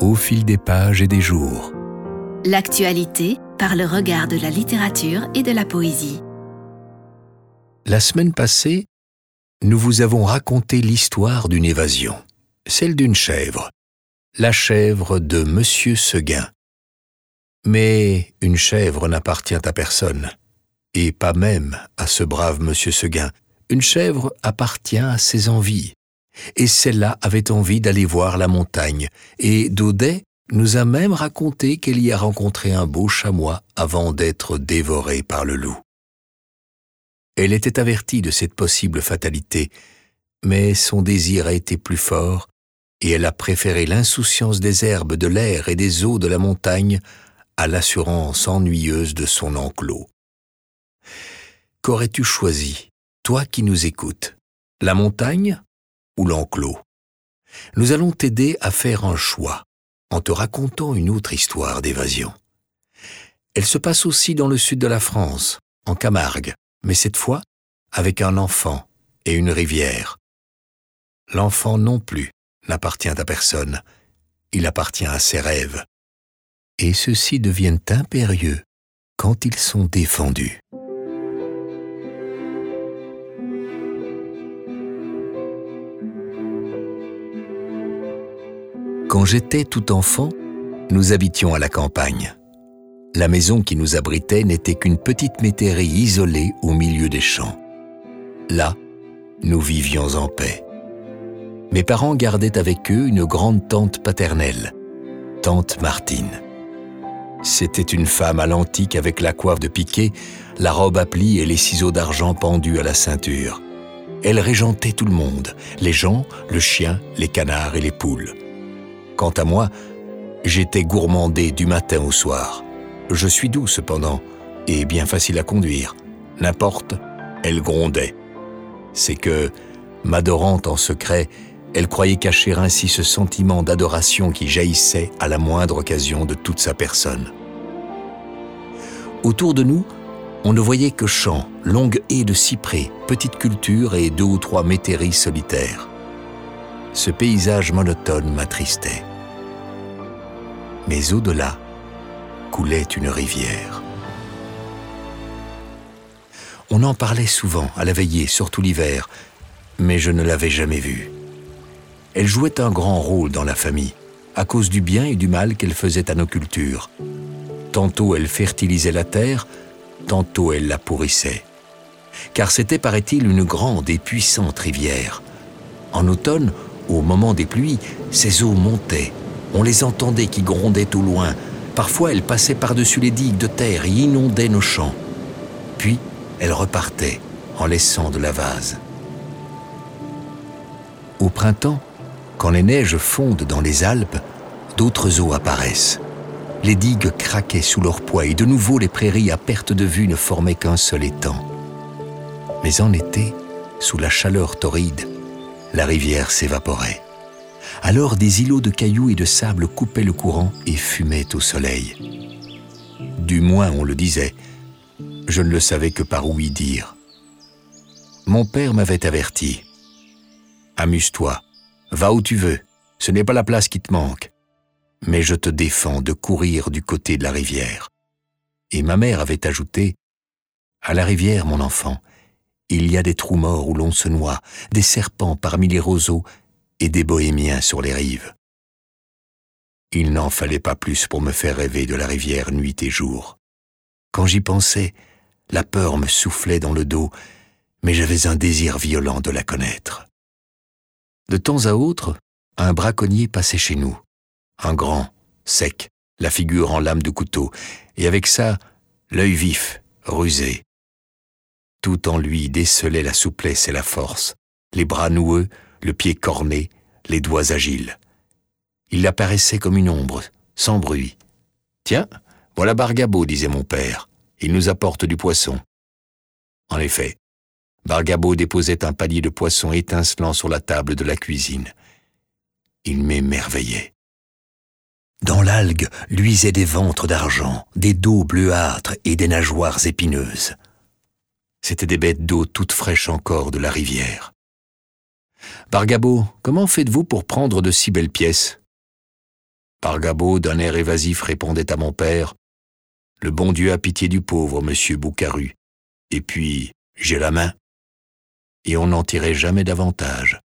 au fil des pages et des jours. L'actualité par le regard de la littérature et de la poésie. La semaine passée, nous vous avons raconté l'histoire d'une évasion, celle d'une chèvre, la chèvre de Monsieur Seguin. Mais une chèvre n'appartient à personne, et pas même à ce brave Monsieur Seguin. Une chèvre appartient à ses envies, et celle-là avait envie d'aller voir la montagne, et Daudet nous a même raconté qu'elle y a rencontré un beau chamois avant d'être dévorée par le loup. Elle était avertie de cette possible fatalité, mais son désir a été plus fort, et elle a préféré l'insouciance des herbes, de l'air et des eaux de la montagne à l'assurance ennuyeuse de son enclos. Qu'aurais-tu choisi, toi qui nous écoutes, la montagne? Ou l'enclos. Nous allons t'aider à faire un choix en te racontant une autre histoire d'évasion. Elle se passe aussi dans le sud de la France, en Camargue, mais cette fois avec un enfant et une rivière. L'enfant non plus n'appartient à personne, il appartient à ses rêves. Et ceux-ci deviennent impérieux quand ils sont défendus. Quand j'étais tout enfant, nous habitions à la campagne. La maison qui nous abritait n'était qu'une petite métairie isolée au milieu des champs. Là, nous vivions en paix. Mes parents gardaient avec eux une grande tante paternelle, tante Martine. C'était une femme à l'antique avec la coiffe de piqué, la robe à plis et les ciseaux d'argent pendus à la ceinture. Elle régentait tout le monde, les gens, le chien, les canards et les poules. Quant à moi, j'étais gourmandé du matin au soir. Je suis doux cependant, et bien facile à conduire. N'importe, elle grondait. C'est que, m'adorant en secret, elle croyait cacher ainsi ce sentiment d'adoration qui jaillissait à la moindre occasion de toute sa personne. Autour de nous, on ne voyait que champs, longues haies de cyprès, petites cultures et deux ou trois métairies solitaires ce paysage monotone m'attristait. Mais au-delà coulait une rivière. On en parlait souvent à la veillée, surtout l'hiver, mais je ne l'avais jamais vue. Elle jouait un grand rôle dans la famille, à cause du bien et du mal qu'elle faisait à nos cultures. Tantôt elle fertilisait la terre, tantôt elle la pourrissait. Car c'était, paraît-il, une grande et puissante rivière. En automne, au moment des pluies, ces eaux montaient. On les entendait qui grondaient au loin. Parfois, elles passaient par-dessus les digues de terre et inondaient nos champs. Puis, elles repartaient en laissant de la vase. Au printemps, quand les neiges fondent dans les Alpes, d'autres eaux apparaissent. Les digues craquaient sous leur poids et de nouveau les prairies à perte de vue ne formaient qu'un seul étang. Mais en été, sous la chaleur torride, la rivière s'évaporait. Alors des îlots de cailloux et de sable coupaient le courant et fumaient au soleil. Du moins on le disait, je ne le savais que par ouï dire. Mon père m'avait averti. Amuse-toi, va où tu veux, ce n'est pas la place qui te manque. Mais je te défends de courir du côté de la rivière. Et ma mère avait ajouté, À la rivière, mon enfant, il y a des trous morts où l'on se noie, des serpents parmi les roseaux et des bohémiens sur les rives. Il n'en fallait pas plus pour me faire rêver de la rivière nuit et jour. Quand j'y pensais, la peur me soufflait dans le dos, mais j'avais un désir violent de la connaître. De temps à autre, un braconnier passait chez nous, un grand, sec, la figure en lame de couteau, et avec ça, l'œil vif, rusé, tout en lui décelait la souplesse et la force, les bras noueux, le pied corné, les doigts agiles. Il apparaissait comme une ombre, sans bruit. Tiens, voilà Bargabo, disait mon père. Il nous apporte du poisson. En effet, Bargabo déposait un panier de poisson étincelant sur la table de la cuisine. Il m'émerveillait. Dans l'algue luisaient des ventres d'argent, des dos bleuâtres et des nageoires épineuses. C'étaient des bêtes d'eau toutes fraîches encore de la rivière. Bargabo, comment faites-vous pour prendre de si belles pièces? Bargabo, d'un air évasif, répondait à mon père Le bon Dieu a pitié du pauvre, monsieur Boucaru. Et puis, j'ai la main. Et on n'en tirait jamais davantage.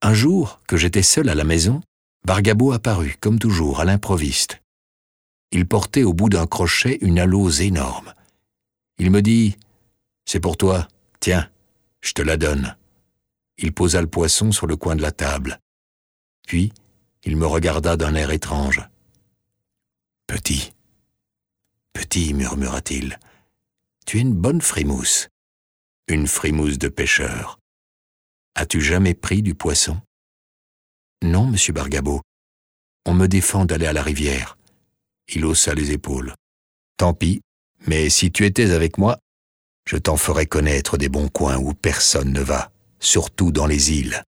Un jour, que j'étais seul à la maison, Bargabo apparut, comme toujours, à l'improviste. Il portait au bout d'un crochet une alose énorme. Il me dit C'est pour toi, tiens, je te la donne. Il posa le poisson sur le coin de la table. Puis, il me regarda d'un air étrange. Petit, petit, murmura-t-il, tu es une bonne frimousse. Une frimousse de pêcheur. As-tu jamais pris du poisson Non, monsieur Bargabo. On me défend d'aller à la rivière. Il haussa les épaules. Tant pis, mais si tu étais avec moi, je t'en ferais connaître des bons coins où personne ne va, surtout dans les îles.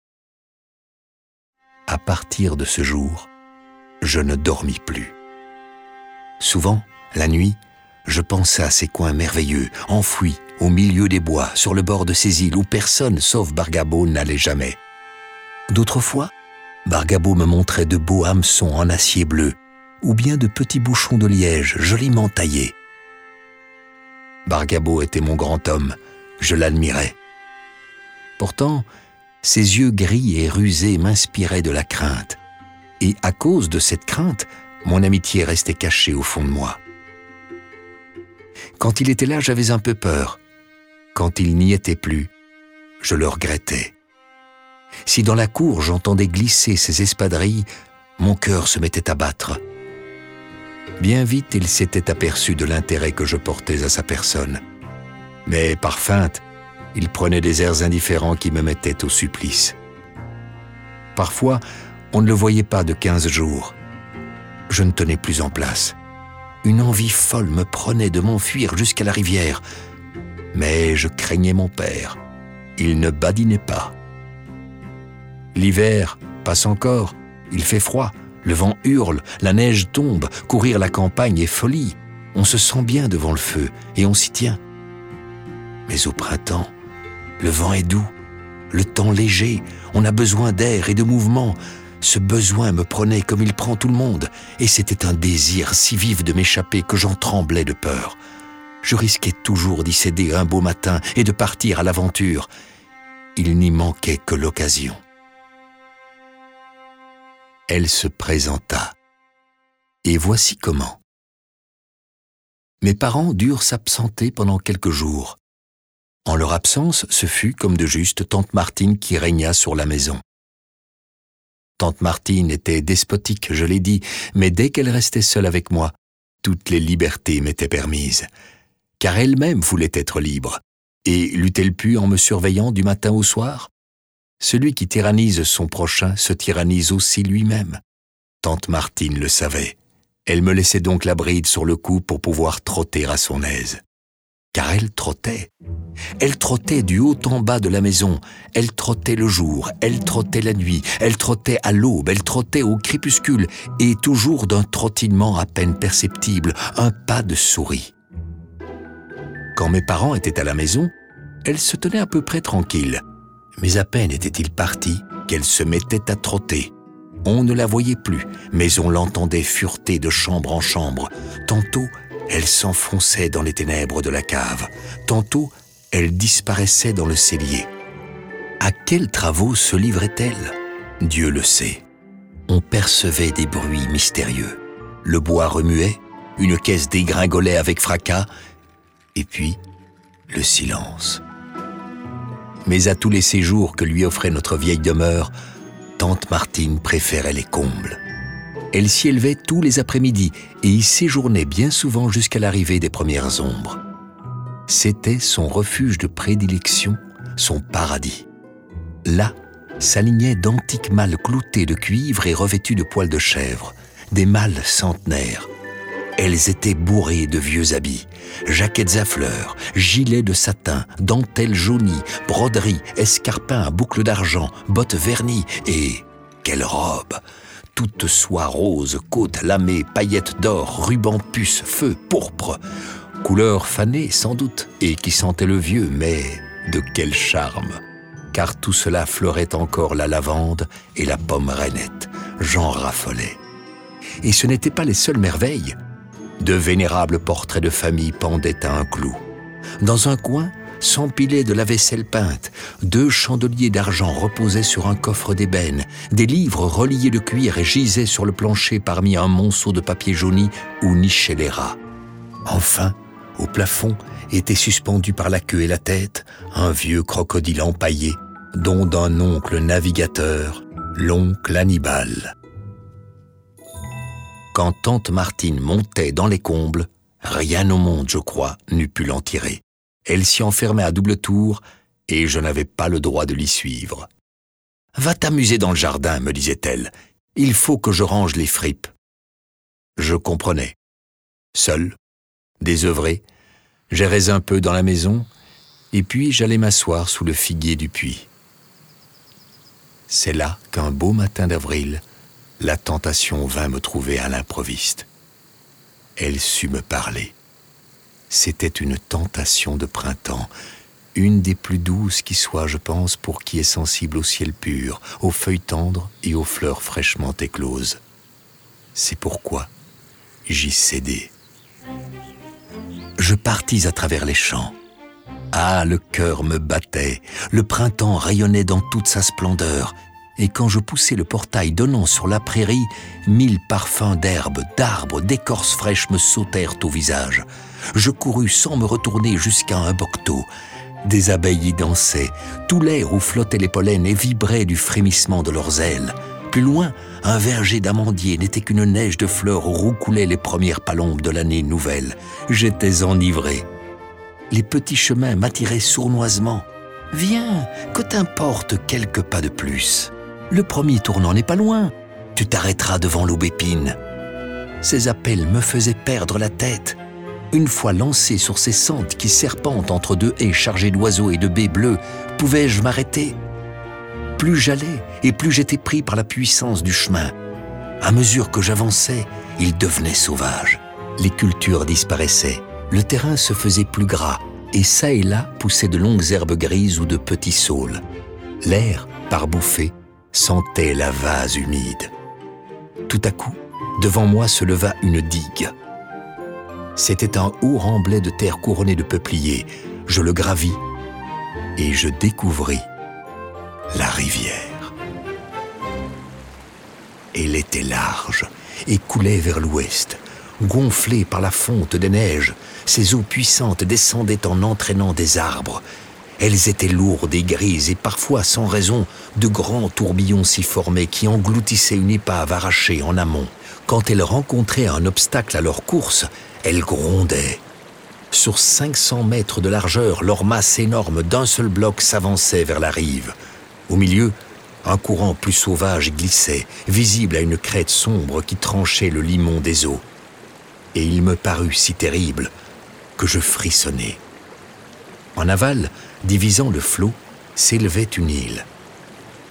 À partir de ce jour, je ne dormis plus. Souvent, la nuit, je pensais à ces coins merveilleux, enfouis au milieu des bois, sur le bord de ces îles où personne sauf Bargabo n'allait jamais. D'autres fois, Bargabo me montrait de beaux hameçons en acier bleu, ou bien de petits bouchons de liège joliment taillés. Bargabo était mon grand homme, je l'admirais. Pourtant, ses yeux gris et rusés m'inspiraient de la crainte, et à cause de cette crainte, mon amitié restait cachée au fond de moi. Quand il était là, j'avais un peu peur. Quand il n'y était plus, je le regrettais. Si dans la cour j'entendais glisser ses espadrilles, mon cœur se mettait à battre. Bien vite, il s'était aperçu de l'intérêt que je portais à sa personne. Mais par feinte, il prenait des airs indifférents qui me mettaient au supplice. Parfois, on ne le voyait pas de quinze jours. Je ne tenais plus en place. Une envie folle me prenait de m'enfuir jusqu'à la rivière. Mais je craignais mon père. Il ne badinait pas. L'hiver passe encore, il fait froid, le vent hurle, la neige tombe, courir la campagne est folie. On se sent bien devant le feu et on s'y tient. Mais au printemps, le vent est doux, le temps léger, on a besoin d'air et de mouvement. Ce besoin me prenait comme il prend tout le monde, et c'était un désir si vif de m'échapper que j'en tremblais de peur. Je risquais toujours d'y céder un beau matin et de partir à l'aventure. Il n'y manquait que l'occasion elle se présenta. Et voici comment. Mes parents durent s'absenter pendant quelques jours. En leur absence, ce fut, comme de juste, tante Martine qui régna sur la maison. Tante Martine était despotique, je l'ai dit, mais dès qu'elle restait seule avec moi, toutes les libertés m'étaient permises, car elle-même voulait être libre. Et l'eût-elle pu en me surveillant du matin au soir? Celui qui tyrannise son prochain se tyrannise aussi lui-même. Tante Martine le savait. Elle me laissait donc la bride sur le cou pour pouvoir trotter à son aise. Car elle trottait. Elle trottait du haut en bas de la maison. Elle trottait le jour, elle trottait la nuit, elle trottait à l'aube, elle trottait au crépuscule, et toujours d'un trottinement à peine perceptible, un pas de souris. Quand mes parents étaient à la maison, elle se tenait à peu près tranquille, mais à peine était-il parti qu'elle se mettait à trotter. On ne la voyait plus, mais on l'entendait fureter de chambre en chambre. Tantôt, elle s'enfonçait dans les ténèbres de la cave. Tantôt, elle disparaissait dans le cellier. À quels travaux se livrait-elle? Dieu le sait. On percevait des bruits mystérieux. Le bois remuait, une caisse dégringolait avec fracas, et puis le silence mais à tous les séjours que lui offrait notre vieille demeure, tante Martine préférait les combles. Elle s'y élevait tous les après-midi et y séjournait bien souvent jusqu'à l'arrivée des premières ombres. C'était son refuge de prédilection, son paradis. Là s'alignaient d'antiques malles cloutées de cuivre et revêtues de poils de chèvre, des malles centenaires, elles étaient bourrées de vieux habits, jaquettes à fleurs, gilets de satin, dentelles jaunies, broderies, escarpins à boucles d'argent, bottes vernies et... Quelle robe Toute soie rose, côte lamée, paillettes d'or, rubans puce, feu, pourpre. Couleur fanée sans doute, et qui sentait le vieux, mais de quel charme Car tout cela fleurait encore la lavande et la pomme rainette, j'en raffolais. Et ce n'étaient pas les seules merveilles. De vénérables portraits de famille pendaient à un clou. Dans un coin, s'empilaient de la vaisselle peinte, deux chandeliers d'argent reposaient sur un coffre d'ébène, des livres reliés de cuir gisaient sur le plancher parmi un monceau de papier jauni où nichaient les rats. Enfin, au plafond, était suspendu par la queue et la tête un vieux crocodile empaillé, dont d'un oncle navigateur, l'oncle Hannibal. Quand tante Martine montait dans les combles, rien au monde, je crois, n'eût pu l'en tirer. Elle s'y enfermait à double tour, et je n'avais pas le droit de l'y suivre. Va t'amuser dans le jardin, me disait-elle. Il faut que je range les fripes. Je comprenais. Seul, désœuvré, j'errais un peu dans la maison, et puis j'allais m'asseoir sous le figuier du puits. C'est là qu'un beau matin d'avril, la tentation vint me trouver à l'improviste. Elle sut me parler. C'était une tentation de printemps, une des plus douces qui soit, je pense, pour qui est sensible au ciel pur, aux feuilles tendres et aux fleurs fraîchement écloses. C'est pourquoi j'y cédai. Je partis à travers les champs. Ah, le cœur me battait, le printemps rayonnait dans toute sa splendeur, et quand je poussai le portail donnant sur la prairie, mille parfums d'herbes, d'arbres, d'écorces fraîches me sautèrent au visage. Je courus sans me retourner jusqu'à un bocteau. Des abeilles y dansaient, tout l'air où flottaient les pollens et vibrait du frémissement de leurs ailes. Plus loin, un verger d'amandiers n'était qu'une neige de fleurs où roucoulaient les premières palombes de l'année nouvelle. J'étais enivré. Les petits chemins m'attiraient sournoisement. Viens, que t'importe quelques pas de plus. Le premier tournant n'est pas loin. Tu t'arrêteras devant l'aubépine. Ces appels me faisaient perdre la tête. Une fois lancé sur ces sentes qui serpentent entre deux haies chargées d'oiseaux et de baies bleues, pouvais-je m'arrêter? Plus j'allais et plus j'étais pris par la puissance du chemin. À mesure que j'avançais, il devenait sauvage. Les cultures disparaissaient, le terrain se faisait plus gras, et çà et là poussaient de longues herbes grises ou de petits saules. L'air, par bouffées, sentait la vase humide. Tout à coup, devant moi se leva une digue. C'était un haut remblai de terre couronné de peupliers. Je le gravis et je découvris la rivière. Elle était large et coulait vers l'ouest. Gonflée par la fonte des neiges, ses eaux puissantes descendaient en entraînant des arbres elles étaient lourdes et grises et parfois sans raison, de grands tourbillons s'y formaient qui engloutissaient une épave arrachée en amont. Quand elles rencontraient un obstacle à leur course, elles grondaient. Sur 500 mètres de largeur, leur masse énorme d'un seul bloc s'avançait vers la rive. Au milieu, un courant plus sauvage glissait, visible à une crête sombre qui tranchait le limon des eaux. Et il me parut si terrible que je frissonnai. En aval, divisant le flot, s'élevait une île.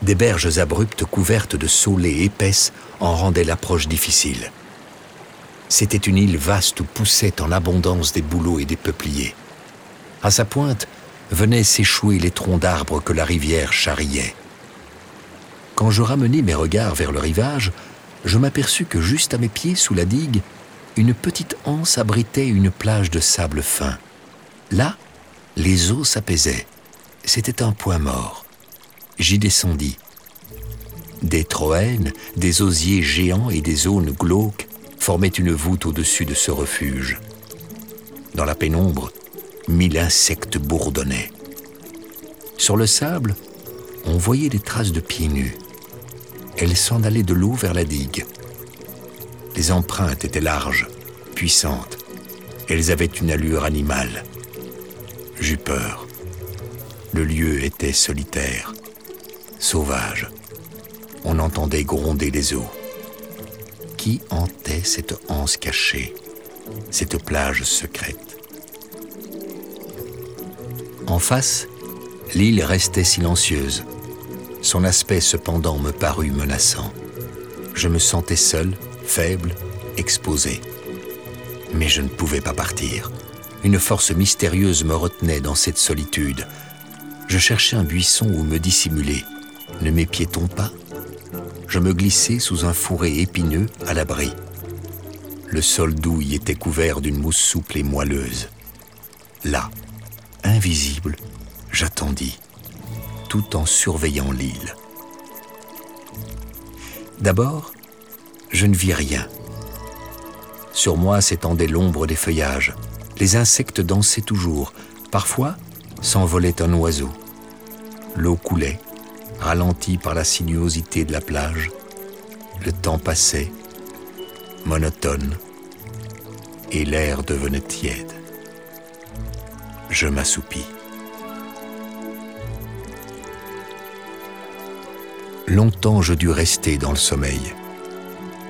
Des berges abruptes couvertes de saulées épaisses en rendaient l'approche difficile. C'était une île vaste où poussaient en abondance des bouleaux et des peupliers. À sa pointe venaient s'échouer les troncs d'arbres que la rivière charriait. Quand je ramenai mes regards vers le rivage, je m'aperçus que juste à mes pieds, sous la digue, une petite anse abritait une plage de sable fin. Là, les eaux s'apaisaient. C'était un point mort. J'y descendis. Des troènes, des osiers géants et des aunes glauques formaient une voûte au-dessus de ce refuge. Dans la pénombre, mille insectes bourdonnaient. Sur le sable, on voyait des traces de pieds nus. Elles s'en allaient de l'eau vers la digue. Les empreintes étaient larges, puissantes. Elles avaient une allure animale. J'eus peur. Le lieu était solitaire, sauvage. On entendait gronder les eaux. Qui hantait cette anse cachée, cette plage secrète? En face, l'île restait silencieuse. Son aspect cependant me parut menaçant. Je me sentais seul, faible, exposé. Mais je ne pouvais pas partir. Une force mystérieuse me retenait dans cette solitude. Je cherchais un buisson où me dissimuler. Ne m'épiait-on pas je me glissai sous un fourré épineux à l'abri. Le sol y était couvert d'une mousse souple et moelleuse. Là, invisible, j'attendis, tout en surveillant l'île. D'abord, je ne vis rien. Sur moi s'étendait l'ombre des feuillages. Les insectes dansaient toujours. Parfois, s'envolait un oiseau. L'eau coulait, ralentie par la sinuosité de la plage. Le temps passait, monotone, et l'air devenait tiède. Je m'assoupis. Longtemps je dus rester dans le sommeil.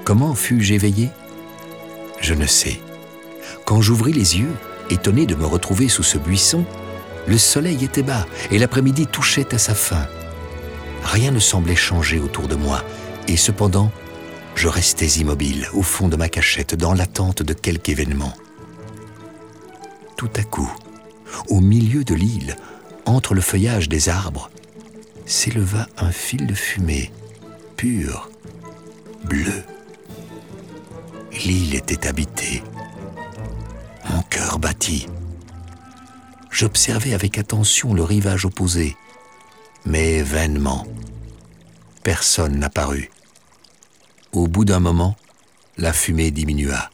Comment fus-je éveillé? Je ne sais. Quand j'ouvris les yeux, étonné de me retrouver sous ce buisson, le soleil était bas et l'après-midi touchait à sa fin. Rien ne semblait changer autour de moi, et cependant, je restais immobile au fond de ma cachette dans l'attente de quelque événement. Tout à coup, au milieu de l'île, entre le feuillage des arbres, s'éleva un fil de fumée, pur, bleu. L'île était habitée. Battit. J'observais avec attention le rivage opposé, mais vainement. Personne n'apparut. Au bout d'un moment, la fumée diminua.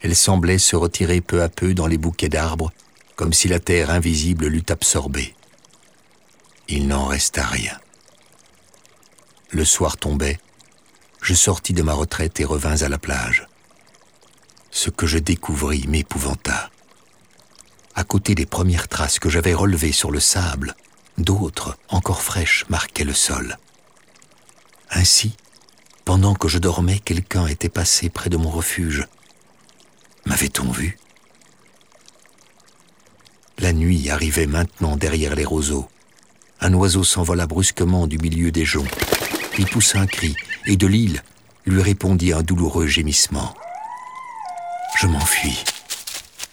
Elle semblait se retirer peu à peu dans les bouquets d'arbres, comme si la terre invisible l'eût absorbée. Il n'en resta rien. Le soir tombait, je sortis de ma retraite et revins à la plage. Ce que je découvris m'épouvanta. À côté des premières traces que j'avais relevées sur le sable, d'autres, encore fraîches, marquaient le sol. Ainsi, pendant que je dormais, quelqu'un était passé près de mon refuge. M'avait-on vu? La nuit arrivait maintenant derrière les roseaux. Un oiseau s'envola brusquement du milieu des joncs. Il poussa un cri, et de l'île lui répondit un douloureux gémissement. Je m'enfuis.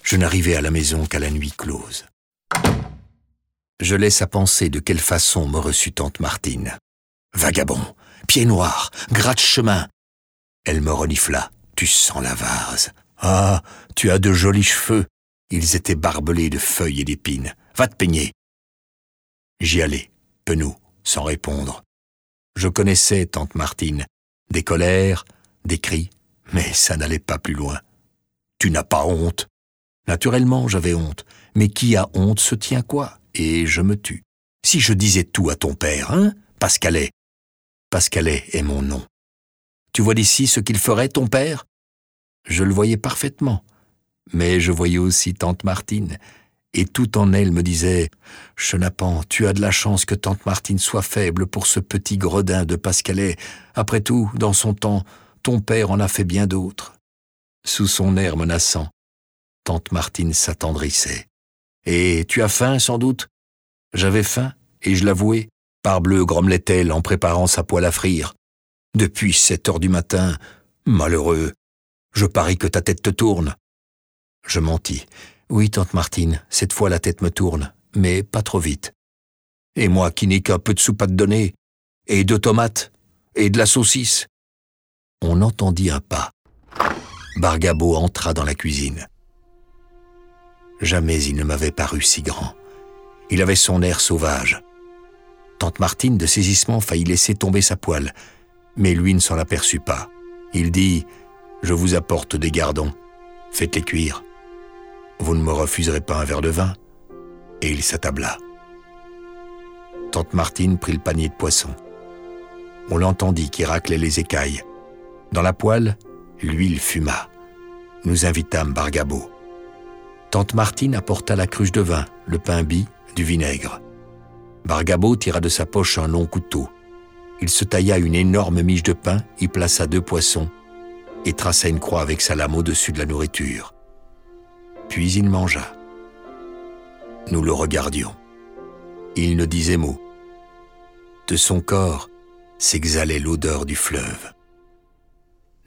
Je n'arrivai à la maison qu'à la nuit close. Je laisse à penser de quelle façon me reçut tante Martine. Vagabond, pied noir, gratte-chemin. Elle me renifla. Tu sens la vase. Ah, tu as de jolis cheveux. Ils étaient barbelés de feuilles et d'épines. Va te peigner. J'y allais, penaud, sans répondre. Je connaissais tante Martine. Des colères, des cris, mais ça n'allait pas plus loin. Tu n'as pas honte? Naturellement, j'avais honte. Mais qui a honte se tient quoi? Et je me tue. Si je disais tout à ton père, hein Pascalet. Pascalet est mon nom. Tu vois d'ici ce qu'il ferait, ton père? Je le voyais parfaitement. Mais je voyais aussi tante Martine, et tout en elle me disait Chenapan, tu as de la chance que tante Martine soit faible pour ce petit gredin de Pascalet. Après tout, dans son temps, ton père en a fait bien d'autres. Sous son air menaçant, tante Martine s'attendrissait. Et tu as faim, sans doute? J'avais faim, et je l'avouais. Parbleu, grommelait-elle en préparant sa poêle à frire. Depuis sept heures du matin, malheureux, je parie que ta tête te tourne. Je mentis. Oui, tante Martine, cette fois la tête me tourne, mais pas trop vite. Et moi qui n'ai qu'un peu de soupe à te donner, et deux tomates, et de la saucisse. On entendit un pas. Bargabo entra dans la cuisine. Jamais il ne m'avait paru si grand. Il avait son air sauvage. Tante Martine, de saisissement, faillit laisser tomber sa poêle, mais lui ne s'en aperçut pas. Il dit Je vous apporte des gardons. Faites-les cuire. Vous ne me refuserez pas un verre de vin Et il s'attabla. Tante Martine prit le panier de poisson. On l'entendit qui raclait les écailles. Dans la poêle, l'huile fuma. Nous invitâmes Bargabo. Tante Martine apporta la cruche de vin, le pain bis, du vinaigre. Bargabo tira de sa poche un long couteau. Il se tailla une énorme miche de pain, y plaça deux poissons et traça une croix avec sa lame au-dessus de la nourriture. Puis il mangea. Nous le regardions. Il ne disait mot. De son corps s'exhalait l'odeur du fleuve.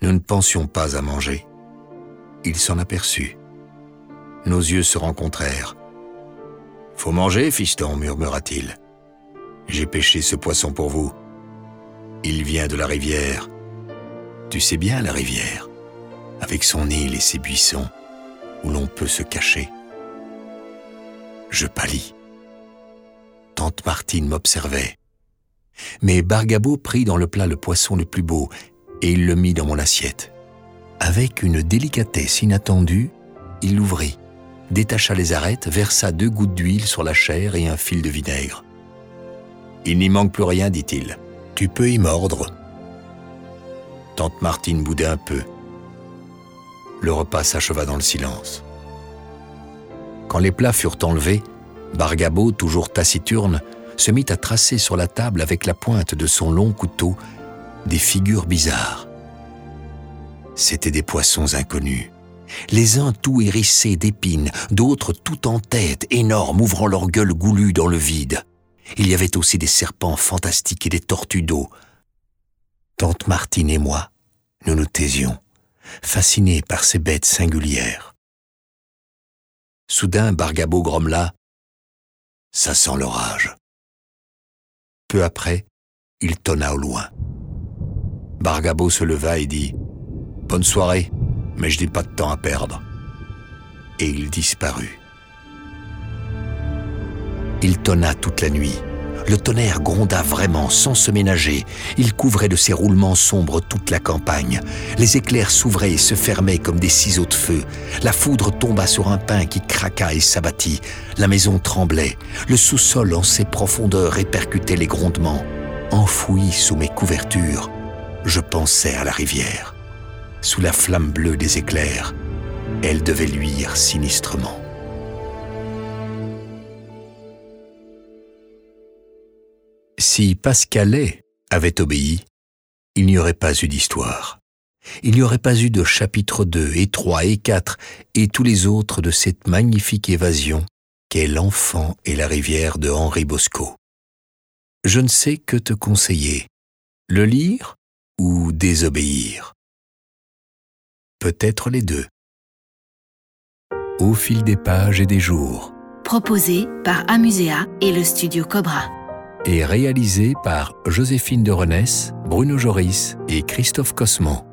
Nous ne pensions pas à manger. Il s'en aperçut. Nos yeux se rencontrèrent. Faut manger, fiston, murmura-t-il. J'ai pêché ce poisson pour vous. Il vient de la rivière. Tu sais bien la rivière, avec son île et ses buissons, où l'on peut se cacher. Je pâlis. Tante Martine m'observait. Mais Bargabo prit dans le plat le poisson le plus beau et il le mit dans mon assiette. Avec une délicatesse inattendue, il l'ouvrit, détacha les arêtes, versa deux gouttes d'huile sur la chair et un fil de vinaigre. Il n'y manque plus rien, dit-il. Tu peux y mordre. Tante Martine boudait un peu. Le repas s'acheva dans le silence. Quand les plats furent enlevés, Bargabo, toujours taciturne, se mit à tracer sur la table avec la pointe de son long couteau des figures bizarres. C'étaient des poissons inconnus, les uns tout hérissés d'épines, d'autres tout en tête, énormes, ouvrant leur gueule goulue dans le vide. Il y avait aussi des serpents fantastiques et des tortues d'eau. Tante Martine et moi, nous nous taisions, fascinés par ces bêtes singulières. Soudain, Bargabo grommela Ça sent l'orage. Peu après, il tonna au loin. Bargabo se leva et dit Bonne soirée, mais je n'ai pas de temps à perdre. Et il disparut. Il tonna toute la nuit. Le tonnerre gronda vraiment sans se ménager. Il couvrait de ses roulements sombres toute la campagne. Les éclairs s'ouvraient et se fermaient comme des ciseaux de feu. La foudre tomba sur un pin qui craqua et s'abattit. La maison tremblait. Le sous-sol en ses profondeurs répercutait les grondements. Enfoui sous mes couvertures, je pensais à la rivière. Sous la flamme bleue des éclairs, elle devait luire sinistrement. Si Pascalet avait obéi, il n'y aurait pas eu d'histoire. Il n'y aurait pas eu de chapitre 2 et 3 et 4 et tous les autres de cette magnifique évasion qu'est L'enfant et la rivière de Henri Bosco. Je ne sais que te conseiller, le lire ou désobéir. Peut-être les deux. Au fil des pages et des jours. Proposé par Amusea et le studio Cobra et réalisé par Joséphine de Renesse, Bruno Joris et Christophe Cosman.